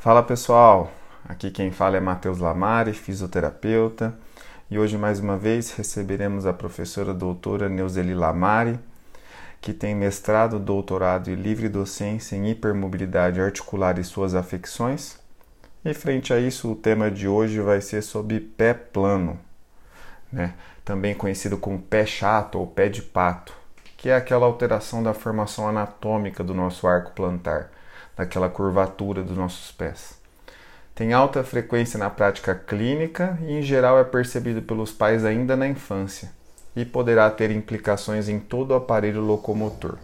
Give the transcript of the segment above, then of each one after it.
Fala pessoal, aqui quem fala é Matheus Lamari, fisioterapeuta, e hoje mais uma vez receberemos a professora doutora Neuzeli Lamari, que tem mestrado, doutorado e livre docência em hipermobilidade articular e suas afecções. E frente a isso, o tema de hoje vai ser sobre pé plano, né? também conhecido como pé chato ou pé de pato, que é aquela alteração da formação anatômica do nosso arco plantar daquela curvatura dos nossos pés. Tem alta frequência na prática clínica e, em geral, é percebido pelos pais ainda na infância e poderá ter implicações em todo o aparelho locomotor.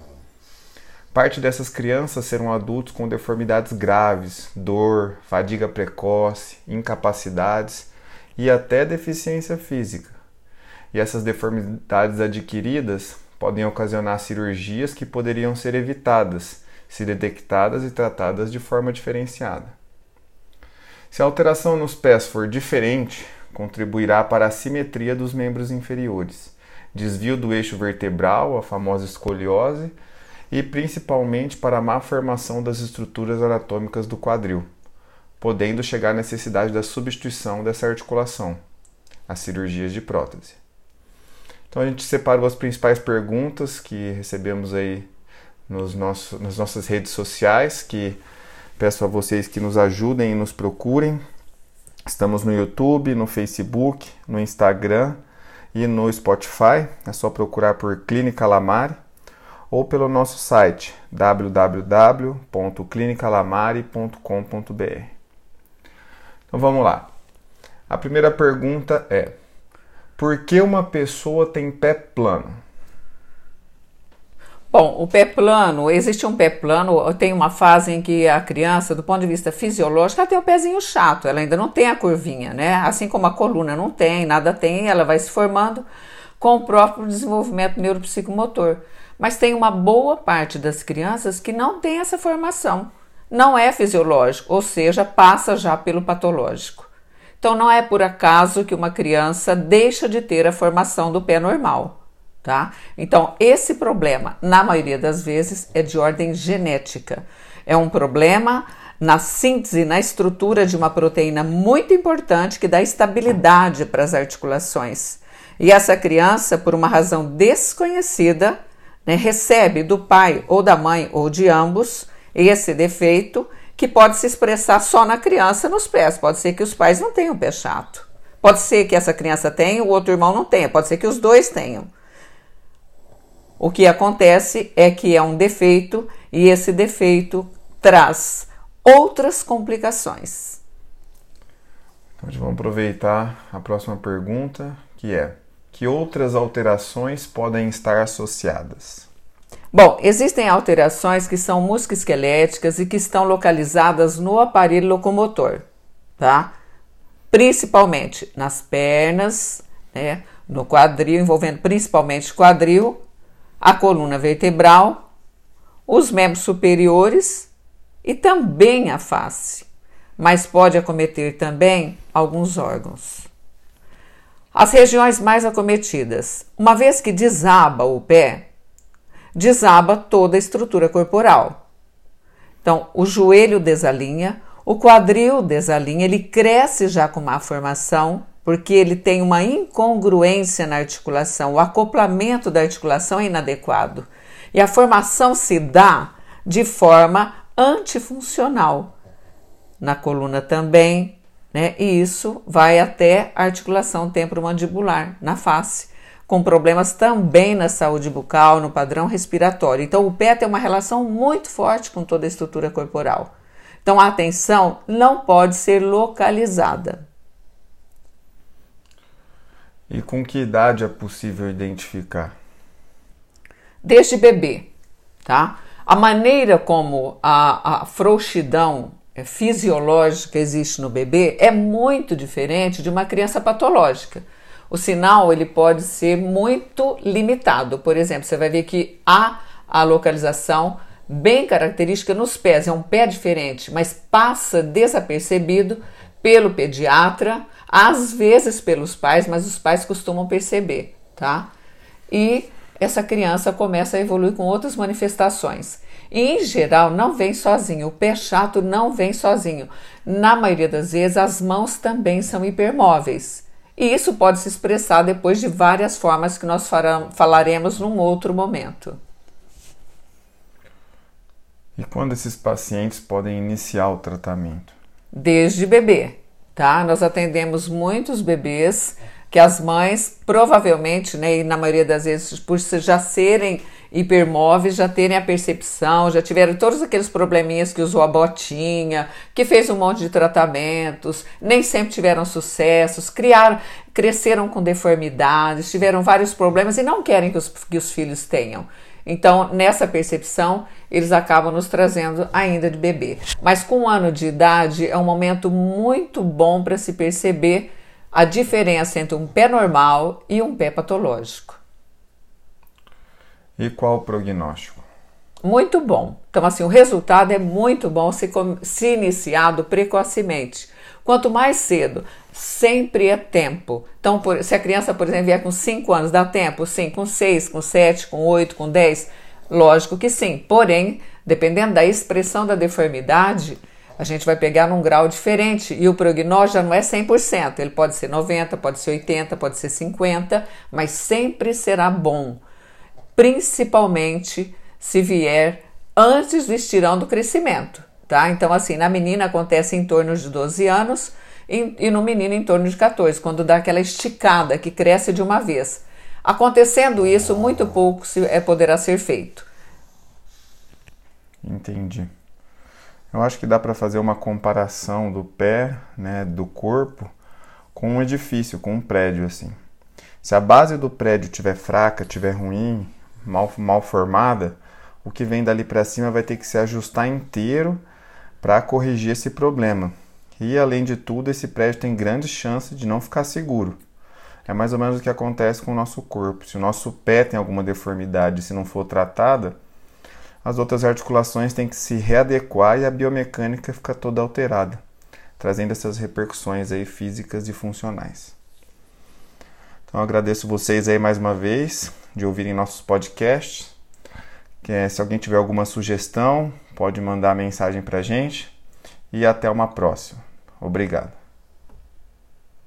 Parte dessas crianças serão adultos com deformidades graves, dor, fadiga precoce, incapacidades e até deficiência física. E essas deformidades adquiridas podem ocasionar cirurgias que poderiam ser evitadas se detectadas e tratadas de forma diferenciada. Se a alteração nos pés for diferente, contribuirá para a simetria dos membros inferiores, desvio do eixo vertebral, a famosa escoliose, e principalmente para a má formação das estruturas anatômicas do quadril, podendo chegar à necessidade da substituição dessa articulação, as cirurgias de prótese. Então a gente separou as principais perguntas que recebemos aí nos nosso, nas nossas redes sociais, que peço a vocês que nos ajudem e nos procurem. Estamos no YouTube, no Facebook, no Instagram e no Spotify. É só procurar por Clínica Lamari ou pelo nosso site www.clinicalamari.com.br. Então vamos lá. A primeira pergunta é: por que uma pessoa tem pé plano? Bom, o pé plano, existe um pé plano, tem uma fase em que a criança, do ponto de vista fisiológico, ela tem o pezinho chato, ela ainda não tem a curvinha, né? Assim como a coluna não tem, nada tem, ela vai se formando com o próprio desenvolvimento neuropsicomotor. Mas tem uma boa parte das crianças que não tem essa formação, não é fisiológico, ou seja, passa já pelo patológico. Então não é por acaso que uma criança deixa de ter a formação do pé normal tá? Então, esse problema, na maioria das vezes, é de ordem genética. É um problema na síntese, na estrutura de uma proteína muito importante que dá estabilidade para as articulações. E essa criança, por uma razão desconhecida, né, recebe do pai ou da mãe ou de ambos esse defeito que pode se expressar só na criança nos pés. Pode ser que os pais não tenham pé chato. Pode ser que essa criança tenha, o outro irmão não tenha. Pode ser que os dois tenham. O que acontece é que é um defeito e esse defeito traz outras complicações. Então, vamos aproveitar a próxima pergunta, que é: que outras alterações podem estar associadas? Bom, existem alterações que são musculoesqueléticas e que estão localizadas no aparelho locomotor, tá? Principalmente nas pernas, né? No quadril, envolvendo principalmente o quadril a coluna vertebral, os membros superiores e também a face, mas pode acometer também alguns órgãos. As regiões mais acometidas, uma vez que desaba o pé, desaba toda a estrutura corporal. Então, o joelho desalinha, o quadril desalinha, ele cresce já com má formação, porque ele tem uma incongruência na articulação, o acoplamento da articulação é inadequado e a formação se dá de forma antifuncional. Na coluna também, né? E isso vai até a articulação temporomandibular, na face, com problemas também na saúde bucal, no padrão respiratório. Então, o pé tem uma relação muito forte com toda a estrutura corporal. Então, a atenção não pode ser localizada. E com que idade é possível identificar? Desde bebê, tá? A maneira como a, a frouxidão fisiológica existe no bebê é muito diferente de uma criança patológica. O sinal ele pode ser muito limitado. Por exemplo, você vai ver que há a localização bem característica nos pés, é um pé diferente, mas passa desapercebido pelo pediatra às vezes pelos pais, mas os pais costumam perceber, tá? E essa criança começa a evoluir com outras manifestações. E em geral não vem sozinho, o pé chato não vem sozinho. Na maioria das vezes as mãos também são hipermóveis. E isso pode se expressar depois de várias formas que nós falaremos num outro momento. E quando esses pacientes podem iniciar o tratamento? Desde bebê, tá? Nós atendemos muitos bebês que as mães provavelmente, né, e na maioria das vezes por já serem hipermóveis, já terem a percepção, já tiveram todos aqueles probleminhas que usou a botinha, que fez um monte de tratamentos, nem sempre tiveram sucessos, criaram, cresceram com deformidades, tiveram vários problemas e não querem que os, que os filhos tenham. Então, nessa percepção, eles acabam nos trazendo ainda de bebê. Mas com um ano de idade é um momento muito bom para se perceber a diferença entre um pé normal e um pé patológico. E qual o prognóstico? Muito bom. Então, assim, o resultado é muito bom se, se iniciado precocemente. Quanto mais cedo, sempre é tempo. Então, por, se a criança, por exemplo, vier com 5 anos, dá tempo? Sim. Com 6, com 7, com 8, com 10? Lógico que sim. Porém, dependendo da expressão da deformidade, a gente vai pegar num grau diferente e o prognóstico já não é 100%, ele pode ser 90, pode ser 80, pode ser 50, mas sempre será bom, principalmente se vier antes do estirão do crescimento, tá? Então assim, na menina acontece em torno de 12 anos e no menino em torno de 14, quando dá aquela esticada que cresce de uma vez. Acontecendo isso, muito pouco se, é, poderá ser feito. Entendi. Eu acho que dá para fazer uma comparação do pé, né, do corpo, com um edifício, com um prédio assim. Se a base do prédio estiver fraca, estiver ruim, mal, mal formada, o que vem dali para cima vai ter que se ajustar inteiro para corrigir esse problema. E além de tudo, esse prédio tem grande chance de não ficar seguro. É mais ou menos o que acontece com o nosso corpo. Se o nosso pé tem alguma deformidade, se não for tratada, as outras articulações têm que se readequar e a biomecânica fica toda alterada, trazendo essas repercussões aí físicas e funcionais. Então agradeço vocês aí mais uma vez de ouvirem nossos podcasts. Que, se alguém tiver alguma sugestão, pode mandar mensagem para a gente. E até uma próxima. Obrigado.